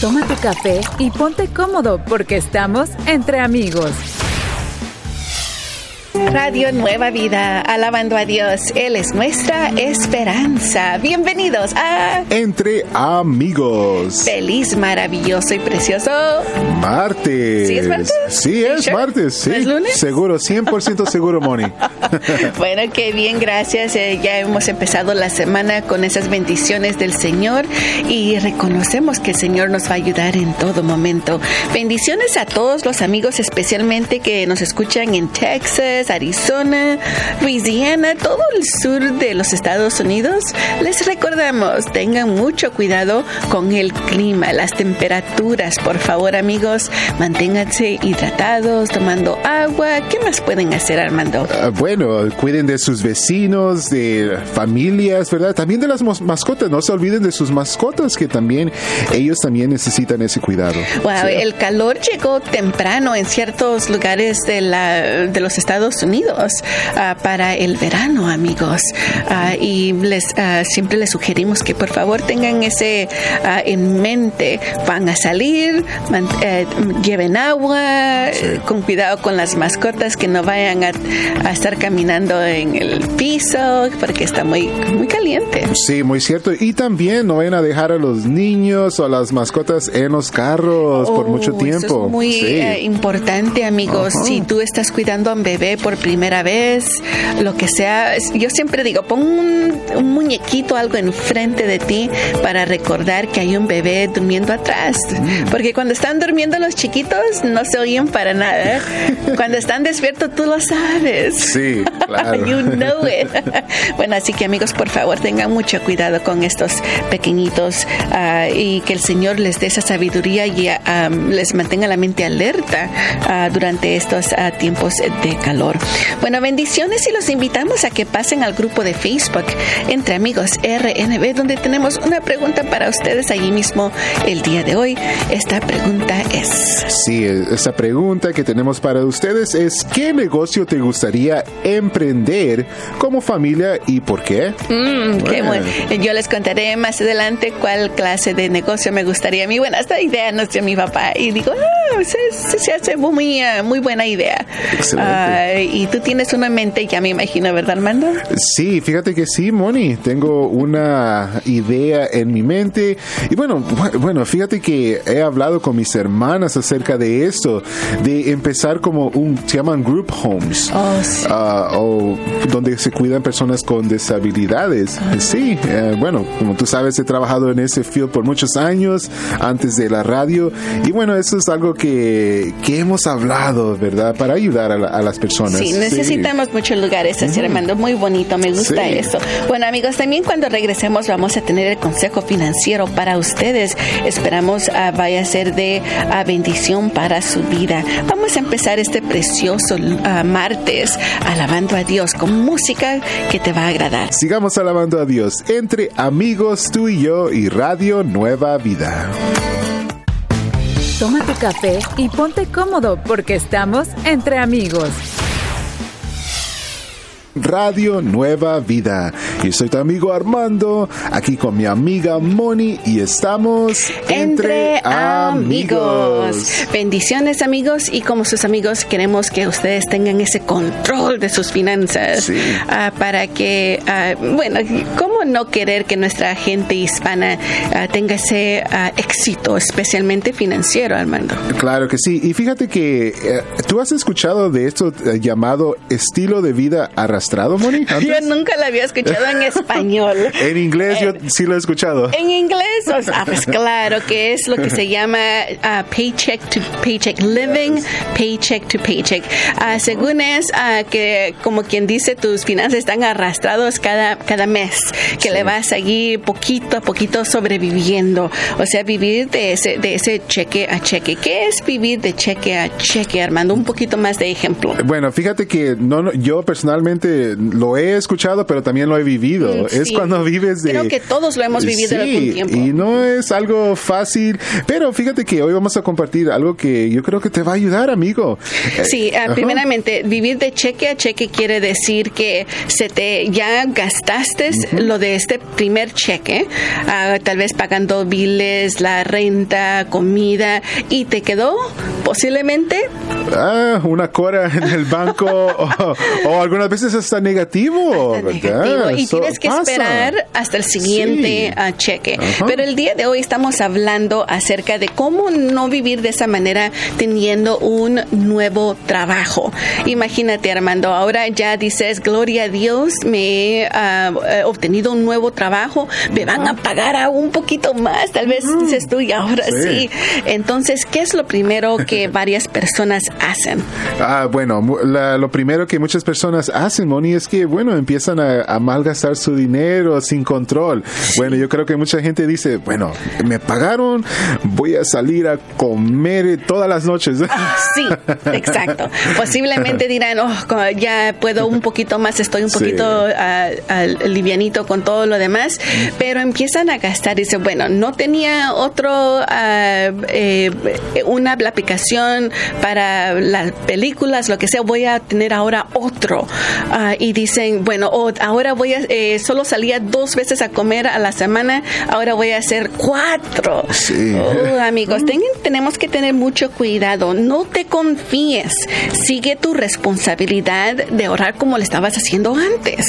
Toma tu café y ponte cómodo porque estamos entre amigos. Radio Nueva Vida, alabando a Dios. Él es nuestra esperanza. Bienvenidos a Entre Amigos. Feliz, maravilloso y precioso martes. ¿Sí es martes? Sí, es sure? martes. Sí. ¿No es lunes? Seguro, 100% seguro, Moni. bueno, qué bien, gracias. Eh, ya hemos empezado la semana con esas bendiciones del Señor y reconocemos que el Señor nos va a ayudar en todo momento. Bendiciones a todos los amigos, especialmente que nos escuchan en Texas, Arizona, Louisiana, todo el sur de los Estados Unidos. Les recordamos, tengan mucho cuidado con el clima, las temperaturas. Por favor, amigos, manténganse hidratados, tomando agua. ¿Qué más pueden hacer, Armando? Ah, bueno, cuiden de sus vecinos, de familias, ¿verdad? También de las mascotas. No se olviden de sus mascotas, que también ellos también necesitan ese cuidado. Wow, Sí. el calor llegó temprano en ciertos lugares de, la, de los Estados Unidos ah, para el verano, amigos. Ah, y les ah, siempre les sugerimos que por favor tengan ese en mente. Van a salir, man- eh, lleven agua, eh, con cuidado con las mascotas que no vayan a, a estar caminando en el piso porque está muy, muy caliente. Sí, muy cierto. Y también no vayan a dejar a los niños o a las mascotas en los carros por Oh, mucho tiempo. Eso es muy Sí. eh, importante, amigos. Si tú estás cuidando a un bebé por primera vez, lo que sea, yo siempre digo, pon un, un muñequito, algo enfrente de ti para recordar que hay un bebé durmiendo atrás. Mm. Porque cuando están durmiendo los chiquitos, no se oyen para nada. cuando están despiertos, tú lo sabes. Sí, claro. you know it. bueno, así que amigos, por favor, tengan mucho cuidado con estos pequeñitos ah, y que el Señor les dé esa sabiduría y um, les mantenga la mente alerta ah, durante estos ah, tiempos de calor. Bueno, bendiciones y los invitamos a que pasen al grupo de Facebook Entre Amigos RNB, donde tenemos una pregunta para ustedes allí mismo el día de hoy. Esta pregunta es... Sí, esa pregunta que tenemos para ustedes es ¿qué negocio te gustaría emprender como familia y por qué? Mm, qué Bueno. bueno. Yo les contaré más adelante cuál clase de negocio me gustaría a mí. Bueno, esta idea nos dio mi papá y digo, ah, se, se- hace muy, ah, muy buena idea. Excelente. Ah, y tú tienes una en mente, ya me imagino, ¿verdad, Armando? Sí, fíjate que sí, Moni, tengo una idea en mi mente y bueno, bu- bueno, fíjate que he hablado con mis hermanas acerca de esto, de empezar como un, se llaman group homes, Oh, sí. ah, o donde se cuidan personas con deshabilidades. Sí, eh, bueno, como tú sabes, he trabajado en ese field por muchos años antes de la radio y bueno, eso es algo que, que hemos hablado, ¿verdad? Para ayudar a, la- a las personas. Sí, necesitamos muchos lugares así, Armando. Muy bonito, me gusta Sí. eso. Bueno, amigos, también cuando regresemos vamos a tener el consejo financiero para ustedes. Esperamos ah, vaya a ser de ah, bendición para su vida. Vamos a empezar este precioso ah, martes alabando a Dios con música que te va a agradar. Sigamos alabando a Dios entre amigos, tú y yo y Radio Nueva Vida. Toma tu café y ponte cómodo porque estamos entre amigos. Radio Nueva Vida. Yo soy tu amigo Armando, aquí con mi amiga Moni y estamos Entre amigos. Bendiciones amigos y como sus amigos queremos que ustedes tengan ese control de sus finanzas Sí. ah, para que, ah, bueno, ¿cómo no querer que nuestra gente hispana ah, tenga ese ah, éxito, especialmente financiero, Armando? Claro que sí. Y fíjate que eh, tú has escuchado de esto eh, llamado estilo de vida arrastrado, Moni. antes? Yo nunca la había escuchado en español. En inglés yo sí lo he escuchado. En inglés, o sea, pues claro que es lo que se llama ah, paycheck to paycheck living, paycheck to paycheck. Ah, según es que, como quien dice, tus finanzas están arrastrados cada, cada mes, que Sí. le vas allí poquito a poquito sobreviviendo. O sea, vivir de ese, de ese cheque a cheque. ¿Qué es vivir de cheque a cheque, Armando? Un poquito más de ejemplo. Bueno, fíjate que no, yo personalmente lo he escuchado, pero también lo he vivido. Mm, Es cuando vives de... Creo que todos lo hemos vivido Sí, algún tiempo. Y no es algo fácil, pero fíjate que hoy vamos a compartir algo que yo creo que te va a ayudar, amigo. Eh, Sí, ajá. primeramente, vivir de cheque a cheque quiere decir que se te ya gastaste lo de este primer cheque, ah, tal vez pagando biles, la renta, comida, y te quedó posiblemente ah, una cora en el banco o, algunas veces hasta negativo, Y tienes que esperar hasta el siguiente ah, cheque. Pero el día de hoy estamos hablando acerca de cómo no vivir de esa manera teniendo un nuevo trabajo. Imagínate, Armando, ahora ya dices, gloria a Dios, me he ah, obtenido un nuevo trabajo, me van a pagar a un poquito más, tal vez dices tú, y ahora sí. Entonces, ¿qué es lo primero que varias personas hacen? Ah, bueno, lo primero que muchas personas hacen, Moni, es que, bueno, empiezan a, malgastar su dinero sin control. Bueno, yo creo que mucha gente dice, bueno, me pagaron, voy a salir a comer todas las noches. Sí, exacto. Posiblemente dirán, oh, ya puedo un poquito más, estoy un poquito uh, livianito con todo lo demás, pero empiezan a gastar. Dice, bueno, no tenía otro, eh, una aplicación para las películas, lo que sea, voy a tener ahora otro. Ah, y dicen, bueno, ahora voy a, eh, solo salía dos veces a comer a la semana, ahora voy a hacer cuatro. Sí. Oh, amigos, tenemos que tener mucho cuidado. No te confíes. Sigue tu responsabilidad de ahorrar como lo estabas haciendo antes.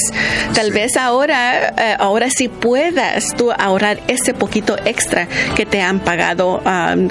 Tal vez ahora, eh, ahora sí puedas tú ahorrar ese poquito extra que te han pagado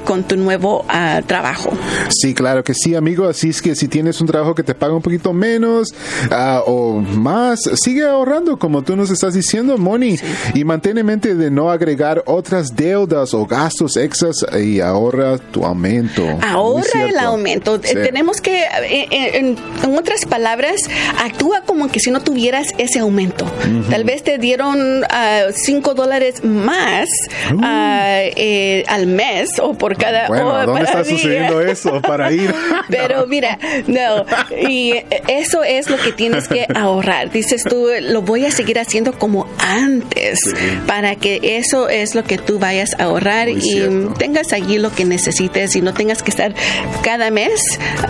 con tu nuevo ah, trabajo. Sí, claro que sí, amigo. Así es que si tienes un trabajo que te paga un poquito menos ah, o más, sigue ahorrando como tú nos estás diciendo, Moni, y mantén en mente de no agregar otras deudas o gastos extras y ahorra tu aumento. Ahorra el aumento. Eh, tenemos que, eh, en, otras palabras, actúa como que si no tuvieras ese aumento. Tal vez te dieron 5 dólares más uh. al mes o por cada... Bueno, ¿dónde está sucediendo eso para ir? Pero mira, no, y eso es lo que tienes que ahorrar. Dices tú, lo voy a seguir haciendo como antes para que eso es lo que tú vayas a ahorrar y tengas allí lo que necesites y no tengas que estar cada mes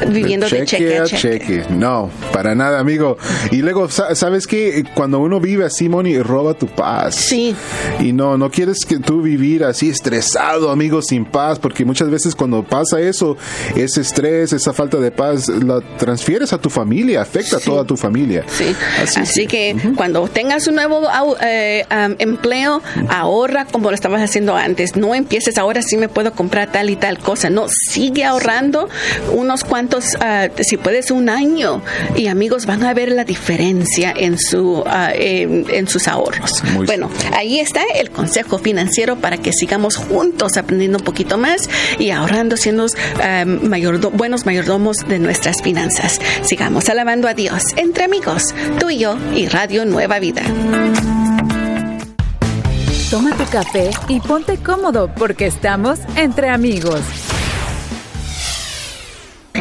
viviendo de cheque a cheque. No, para nada, amigo. Y luego, ¿sabes qué? Cuando uno vive así, Moni, roba tu paz. Sí. Y no, no quieres que tú vivir así estresado, amigo, sin paz, porque muchas veces cuando pasa eso, ese estrés, esa falta de paz, la transfieres a tu familia, afecta a toda tu familia. Sí. Así, que cuando tengas un nuevo eh, empleo, ahorra como lo estabas haciendo antes. No empieces ahora sí me puedo comprar tal y tal cosa. No, sigue ahorrando unos cuantos, ah, si puedes, un año. Y amigos, van a ver la diferencia en, su, ah, en, sus ahorros. Bueno, ahí está el consejo financiero para que sigamos juntos aprendiendo un poquito más y ahorrando, siendo ah, buenos mayordomos de nuestras finanzas. Sigamos alabando a Dios entre amigos, tú y yo y Radio Nueva Vida. Toma tu café y ponte cómodo porque estamos entre amigos.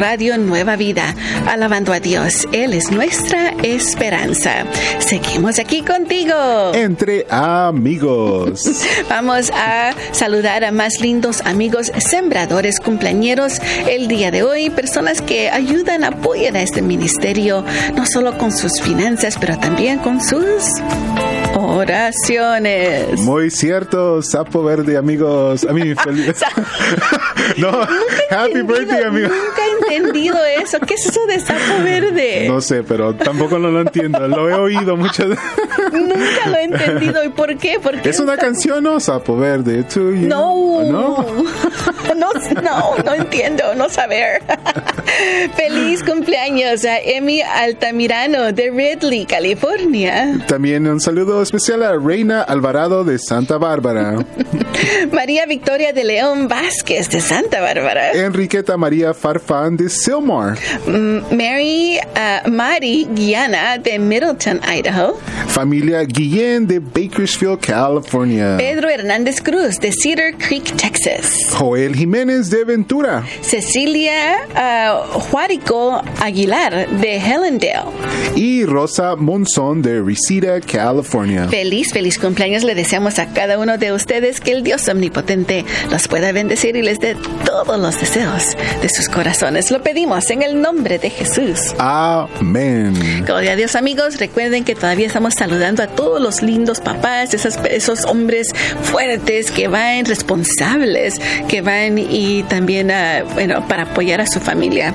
Radio Nueva Vida, alabando a Dios. Él es nuestra esperanza. Seguimos aquí contigo. Entre amigos. Vamos a saludar a más lindos amigos sembradores cumpleañeros el día de hoy, personas que ayudan, apoyan a este ministerio, no solo con sus finanzas, pero también con sus oraciones. Muy cierto, sapo verde, amigos. A mí, feliz. no, happy birthday, amigos entendido eso. ¿Qué es eso de sapo verde? No sé, pero tampoco lo entiendo. Lo he oído muchas veces. Nunca lo he entendido. ¿Y por qué? Porque es una canción, ¿no? Sapo verde. No. no. No, no, no entiendo, no saber. Feliz cumpleaños a Emi Altamirano de Ridley, California. También un saludo especial a Reina Alvarado de Santa Bárbara. María Victoria de León Vázquez de Santa Bárbara. Enriqueta María Farfán de Silmar. Mm, Mary uh, Mari Guiana de Middleton, Idaho. Familia Guillén de Bakersfield, California. Pedro Hernández Cruz de Cedar Creek, Texas. Joel Jiménez de Ventura. Cecilia uh, Juarico Aguilar de Hellendale. Y Rosa Monzón de Reseda, California. Feliz, feliz cumpleaños le deseamos a cada uno de ustedes que el Dios omnipotente los pueda bendecir y les dé todos los deseos de sus corazones. Lo pedimos en el nombre de Jesús. Amén. Gloria a Dios amigos, recuerden que todavía estamos saludando a todos los lindos papás, esos, esos hombres fuertes que van responsables, que van y también a, bueno, para apoyar a su familia.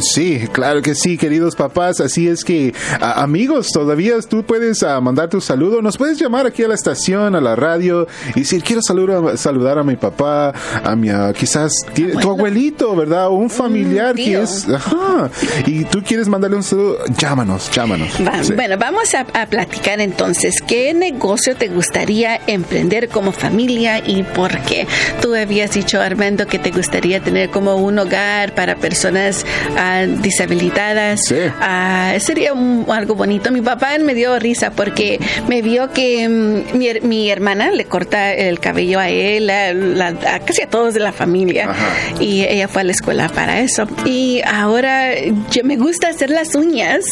Sí, claro que sí, queridos papás. Así es que, amigos, todavía tú puedes ah, mandar tu saludo. Nos puedes llamar aquí a la estación, a la radio, y decir, quiero saludar, saludar a mi papá, a mi, ah, quizás tu abuelito, ¿verdad? O un familiar que es, ajá, y tú quieres mandarle un saludo, llámanos, llámanos. Va- Sí. Bueno, vamos a, a platicar entonces. ¿Qué negocio te gustaría emprender como familia y por qué? Tú habías dicho, Armando, que te gustaría tener como un hogar para personas ah, deshabilitadas. Sí. Ah, sería un- algo bonito. Mi papá me dio risa porque me vio que mm, mi, mi hermana le corta el cabello a él, a, la- a casi a todos de la familia. Ajá. Y ella fue a la escuela para eso. Y ahora yo me gusta hacer las uñas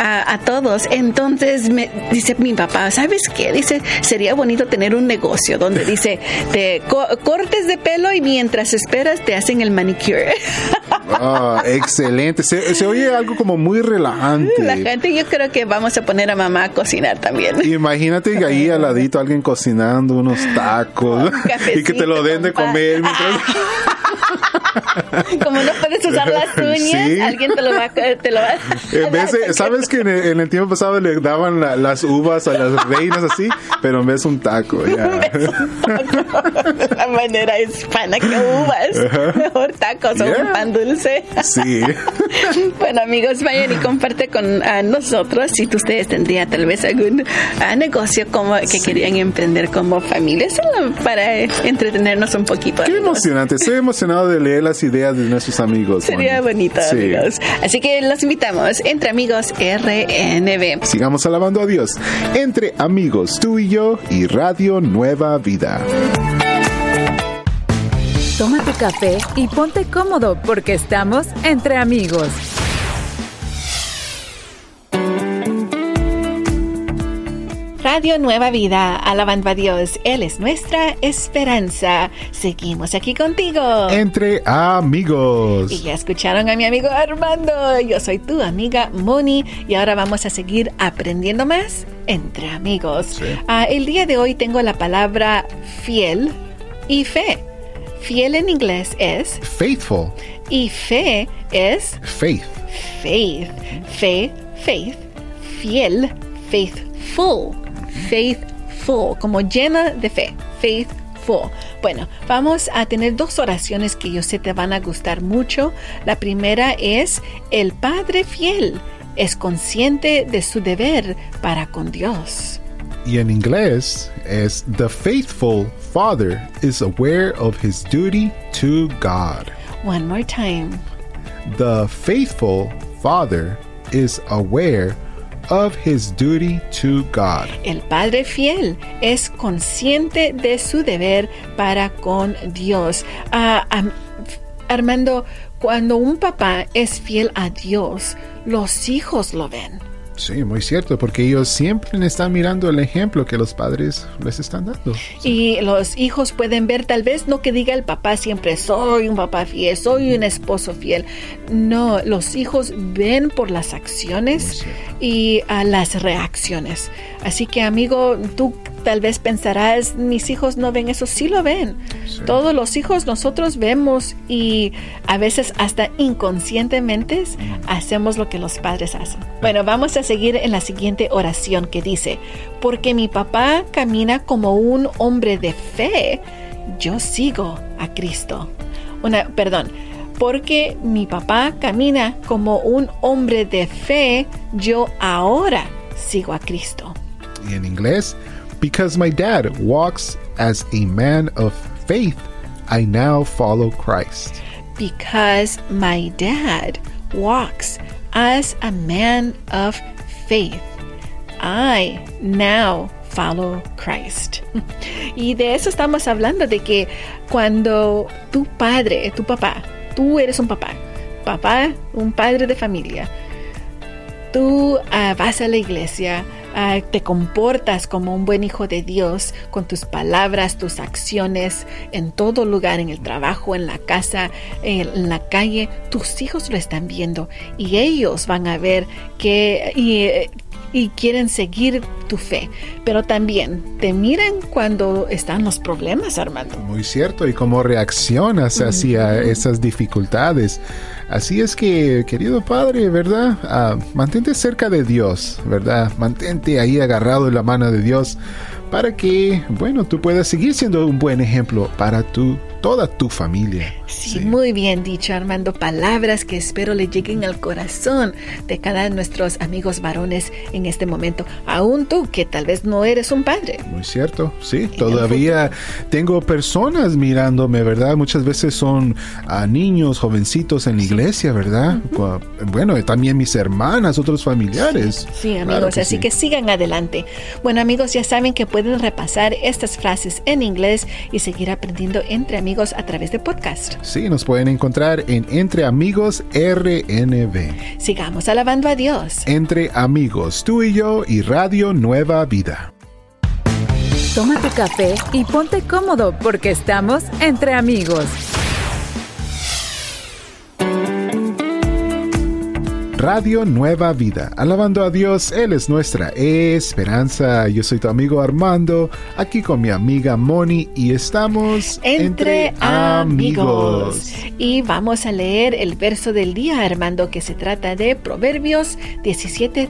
a, a todos. Entonces me dice mi papá, ¿sabes qué? Dice, sería bonito tener un negocio donde dice, te co- cortes de pelo y mientras esperas te hacen el manicure. Excelente. Se, se oye algo como muy relajante. La gente, yo creo que vamos a poner a mamá a cocinar también. Imagínate ahí al ladito alguien cocinando unos tacos y que te lo den de comer mientras... Como no puedes usar las uñas, Sí. alguien te lo va, a- te lo va a En vez de, ¿sabes que en el, en el tiempo pasado le daban la- las uvas a las reinas así? Pero en vez un taco, ya. de la manera hispana que uvas. Mejor tacos o Yeah. un pan dulce. Sí. Bueno, amigos, vayan y comparte con nosotros si ustedes tendrían tal vez algún ah, negocio como que querían emprender como familia, solo para entretenernos un poquito. Qué amigos. emocionante. Estoy emocionado de leer las ideas de nuestros amigos. Sería bonito, Sí. amigos. Así que los invitamos entre amigos RNB. Sigamos alabando a Dios. Entre amigos, tú y yo y Radio Nueva Vida. Toma tu café y ponte cómodo porque estamos entre amigos. Radio Nueva Vida, alabando a Dios, Él es nuestra esperanza. Seguimos aquí contigo. Entre amigos. Y ya escucharon a mi amigo Armando. Yo soy tu amiga Moni y ahora vamos a seguir aprendiendo más entre amigos. Ah, el día de hoy tengo la palabra fiel y fe. Fiel en inglés es Faithful. y fe es Faith. faith. Fe, faith. Fiel, faithful. Faithful, como llena de fe. Faithful. Bueno, vamos a tener dos oraciones que yo sé te van a gustar mucho. La primera es, el Padre fiel es consciente de su deber para con Dios. Y en inglés es The faithful father is aware of his duty to God. One more time. The faithful father is aware of his duty to God. El Padre fiel es consciente de su deber para con Dios. Ah, Armando, cuando un papá es fiel a Dios, los hijos lo ven. Sí, muy cierto, porque ellos siempre están mirando el ejemplo que los padres les están dando. Y los hijos pueden ver, tal vez no que diga el papá siempre, soy un papá fiel, soy un esposo fiel. No, los hijos ven por las acciones y a las reacciones. Así que amigo, tú tal vez pensarás, mis hijos no ven eso, sí lo ven. Todos los hijos nosotros vemos y a veces hasta inconscientemente hacemos lo que los padres hacen. Bueno, vamos a seguir en la siguiente oración que dice, porque mi papá camina como un hombre de fe, yo sigo a Cristo. Una, perdón, porque mi papá camina como un hombre de fe, yo ahora sigo a Cristo. Y en inglés, because my dad walks as a man of faith, I now follow Christ. Because my dad walks as a man of faith, I now follow Christ. Y de eso estamos hablando, de que cuando tu padre, tu papá, tú eres un papá, papá, un padre de familia, tú uh, vas a la iglesia, uh, te comportas como un buen hijo de Dios con tus palabras, tus acciones, en todo lugar, en el trabajo, en la casa, en la calle, tus hijos lo están viendo y ellos van a ver que y, y quieren seguir tu fe, pero también te miran cuando están los problemas, Armando. Muy cierto, y cómo reaccionas hacia esas dificultades. Así es que, querido Padre, ¿verdad? Ah, mantente cerca de Dios, ¿verdad? Mantente ahí agarrado en la mano de Dios para que, bueno, tú puedas seguir siendo un buen ejemplo para tu toda tu familia. Sí, muy bien dicho, Armando. Palabras que espero le lleguen al corazón de cada de nuestros amigos varones en este momento. Aún tú, que tal vez no eres un padre. Muy cierto, sí. Todavía tengo personas mirándome, ¿verdad? Muchas veces son a niños, jovencitos en la iglesia, ¿verdad? Bueno, también mis hermanas, otros familiares. Sí, amigos, así que sigan adelante. Bueno, amigos, ya saben que pueden repasar estas frases en inglés y seguir aprendiendo entre amigos a través de podcast. Sí, nos pueden encontrar en Entre Amigos RNB. Sigamos alabando a Dios. Entre Amigos, tú y yo y Radio Nueva Vida. Toma tu café y ponte cómodo porque estamos entre amigos. Radio Nueva Vida. Alabando a Dios, Él es nuestra esperanza. Yo soy tu amigo Armando, aquí con mi amiga Moni y estamos entre, entre amigos. Y vamos a leer el verso del día, Armando, que se trata de Proverbios 17.3.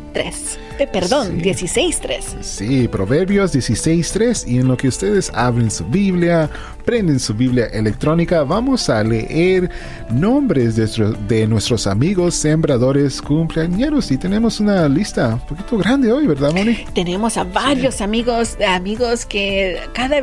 Eh, perdón, sí. 16.3. Sí, Proverbios 16.3. Y en lo que ustedes abren su Biblia, prenden su Biblia electrónica, vamos a leer nombres de, de nuestros amigos sembradores cumpleañeros. Y tenemos una lista un poquito grande hoy, ¿verdad, Moni? Tenemos a varios sí. amigos, amigos que cada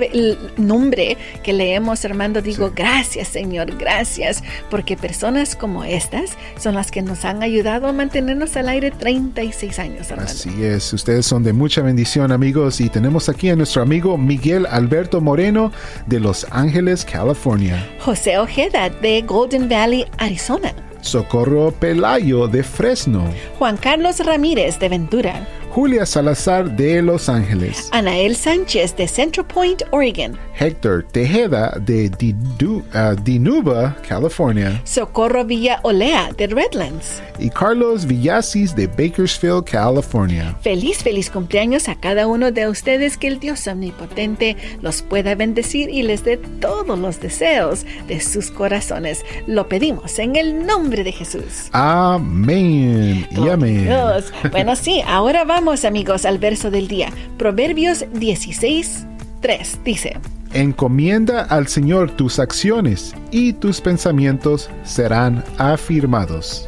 nombre que leemos, Armando, digo, sí. gracias, Señor, gracias, porque personas como estas son las que nos han ayudado a mantenernos al aire 36 años, Armando. Así es, ustedes son de mucha bendición amigos y tenemos aquí a nuestro amigo Miguel Alberto Moreno de Los Ángeles, California. José Ojeda de Golden Valley, Arizona. Socorro Pelayo de Fresno. Juan Carlos Ramírez de Ventura. Julia Salazar de Los Ángeles. Anael Sánchez de Central Point, Oregon. Héctor Tejeda de Didu, uh, Dinuba, California. Socorro Villa Olea de Redlands. Y Carlos Villasis de Bakersfield, California. Feliz, feliz cumpleaños a cada uno de ustedes. Que el Dios omnipotente los pueda bendecir y les dé todos los deseos de sus corazones. Lo pedimos en el nombre de Jesús. Amén. Y amén. Dios. Bueno, sí, ahora vamos Vamos amigos al verso del día. Proverbios 16, 3 dice. Encomienda al Señor tus acciones y tus pensamientos serán afirmados.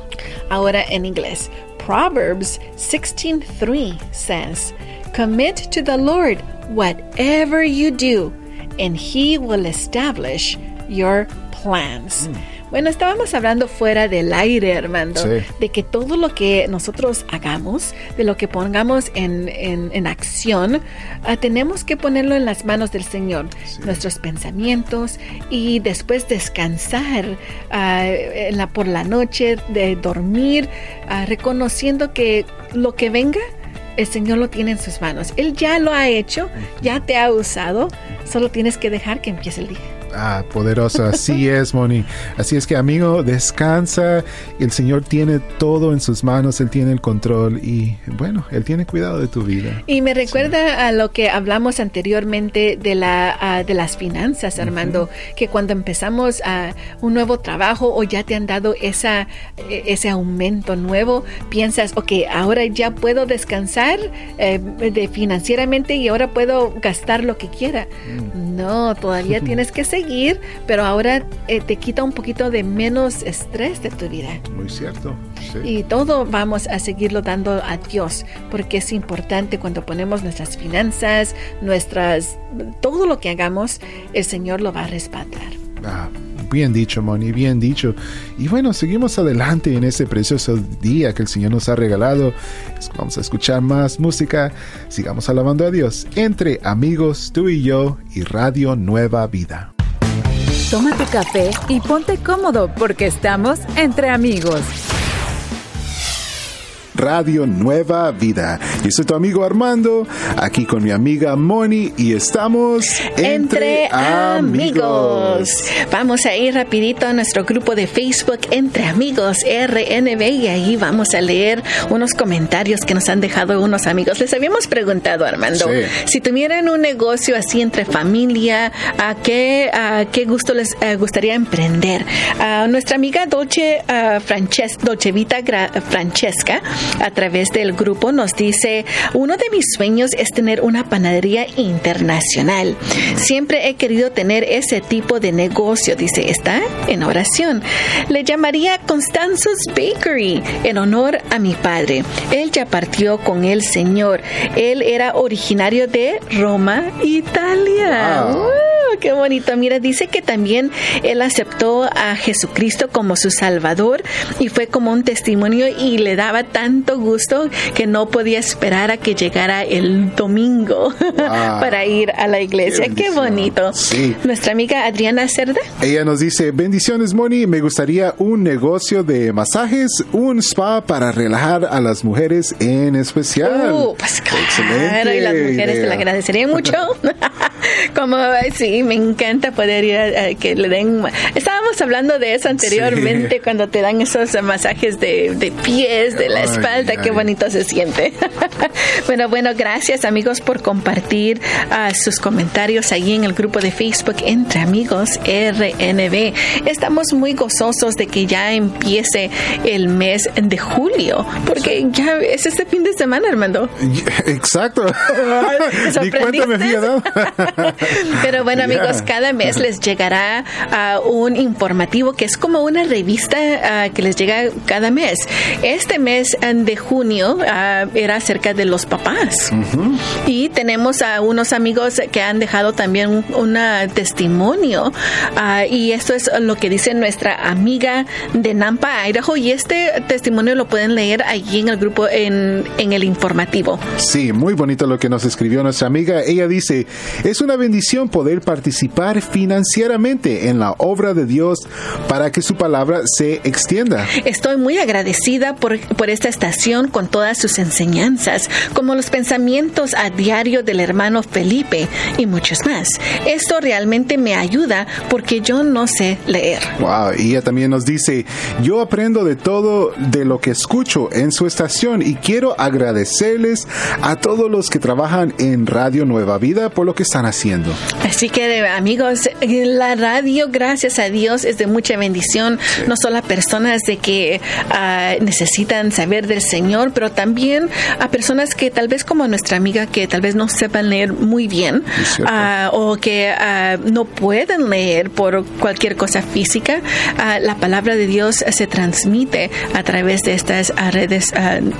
Ahora en inglés. Proverbs 16:3 says, Commit to the Lord whatever you do, and he will establish your plans. Mm. Bueno, estábamos hablando fuera del aire, Armando, sí. de que todo lo que nosotros hagamos, de lo que pongamos en, en, en acción, uh, tenemos que ponerlo en las manos del Señor, sí. nuestros pensamientos y después descansar uh, la, por la noche, de dormir, uh, reconociendo que lo que venga, el Señor lo tiene en sus manos. Él ya lo ha hecho, ya te ha usado, solo tienes que dejar que empiece el día. Ah, poderoso, así es, Moni. Así es que, amigo, descansa. El Señor tiene todo en sus manos, Él tiene el control y, bueno, Él tiene cuidado de tu vida. Y me recuerda sí. a lo que hablamos anteriormente de, la, uh, de las finanzas, Armando, uh -huh. que cuando empezamos uh, un nuevo trabajo o ya te han dado esa, ese aumento nuevo, piensas, ok, ahora ya puedo descansar eh, de financieramente y ahora puedo gastar lo que quiera. Mm. No, todavía tienes que seguir seguir, pero ahora eh, te quita un poquito de menos estrés de tu vida. Muy cierto. Sí. Y todo vamos a seguirlo dando a Dios, porque es importante cuando ponemos nuestras finanzas, nuestras, todo lo que hagamos, el Señor lo va a respaldar. Ah, Bien dicho, Moni, bien dicho. Y bueno, seguimos adelante en este precioso día que el Señor nos ha regalado. Vamos a escuchar más música. Sigamos alabando a Dios entre amigos, tú y yo y Radio Nueva Vida. Toma tu café y ponte cómodo porque estamos entre amigos. Radio Nueva Vida. Yo soy tu amigo Armando, aquí con mi amiga Moni y estamos entre, amigos. Vamos a ir rapidito a nuestro grupo de Facebook Entre Amigos RNB y ahí vamos a leer unos comentarios que nos han dejado unos amigos. Les habíamos preguntado, Armando, si tuvieran un negocio así entre familia, ¿a qué, a qué gusto les eh, gustaría emprender? A nuestra amiga Dolce, uh, Frances, Dolce Vita Francesca a través del grupo nos dice, uno de mis sueños es tener una panadería internacional. Siempre he querido tener ese tipo de negocio, dice, está en oración. Le llamaría Constanzos Bakery en honor a mi padre. Él ya partió con el Señor. Él era originario de Roma, Italia qué bonito. Mira, dice que también él aceptó a Jesucristo como su Salvador y fue como un testimonio y le daba tanto gusto que no podía esperar a que llegara el domingo para ir a la iglesia. Qué, bonito. Nuestra amiga Adriana Cerda. Ella nos dice, bendiciones Moni, me gustaría un negocio de masajes, un spa para relajar a las mujeres en especial. Uh, pues claro, y las mujeres te lo agradecerían mucho. como, sí, me encanta poder ir a, que le den. Estábamos hablando de eso anteriormente, cuando te dan esos masajes de, pies, de la espalda, qué bonito se siente. bueno, bueno, gracias amigos por compartir uh, sus comentarios ahí en el grupo de Facebook Entre Amigos RNB. Estamos muy gozosos de que ya empiece el mes de julio, porque ya es este fin de semana, Armando. Exacto. Ni cuenta me Pero bueno, amigos, cada mes les llegará uh, un informativo que es como una revista uh, que les llega cada mes. Este mes de junio uh, era acerca de los papás. Y tenemos a unos amigos que han dejado también un testimonio. y esto es lo que dice nuestra amiga de Nampa, Idaho. Y este testimonio lo pueden leer allí en el grupo, en, en el informativo. Sí, muy bonito lo que nos escribió nuestra amiga. Ella dice, es una bendición poder participar financieramente en la obra de Dios para que su palabra se extienda. Estoy muy agradecida por, por esta estación con todas sus enseñanzas, como los pensamientos a diario del hermano Felipe y muchos más. Esto realmente me ayuda porque yo no sé leer. Wow, y ella también nos dice, yo aprendo de todo de lo que escucho en su estación y quiero agradecerles a todos los que trabajan en Radio Nueva Vida por lo que están haciendo. Así que amigos, la radio, gracias a Dios, es de mucha bendición, no solo a personas de que uh, necesitan saber del Señor, pero también a personas que tal vez como nuestra amiga, que tal vez no sepan leer muy bien uh, o que uh, no pueden leer por cualquier cosa física, la palabra de Dios se transmite a través de estas redes,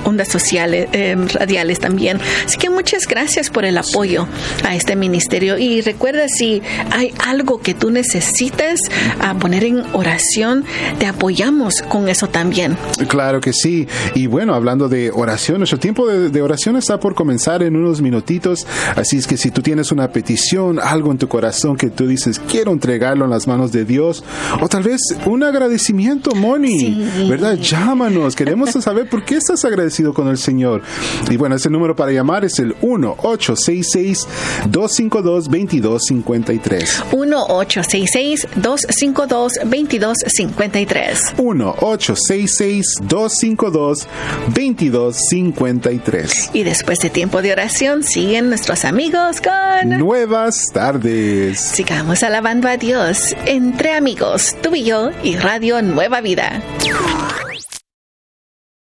ondas sociales, eh, radiales también. Así que muchas gracias por el apoyo a este ministerio y recuerda si hay algo que tú necesitas a poner en oración, te apoyamos con eso también. Claro que sí. Y bueno, hablando de oración, nuestro tiempo de, oración está por comenzar en unos minutitos. Así es que si tú tienes una petición, algo en tu corazón que tú dices, quiero entregarlo en las manos de Dios, o tal vez un agradecimiento, Moni, ¿verdad? Llámanos. Queremos saber por qué estás agradecido con el Señor. Y bueno, ese número para llamar es el 1-866 252 2253 1-866-252-2253. 1-866-252-2253. Y después de tiempo de oración, siguen nuestros amigos con Nuevas tardes. Sigamos alabando a Dios entre amigos, tú y yo y Radio Nueva Vida.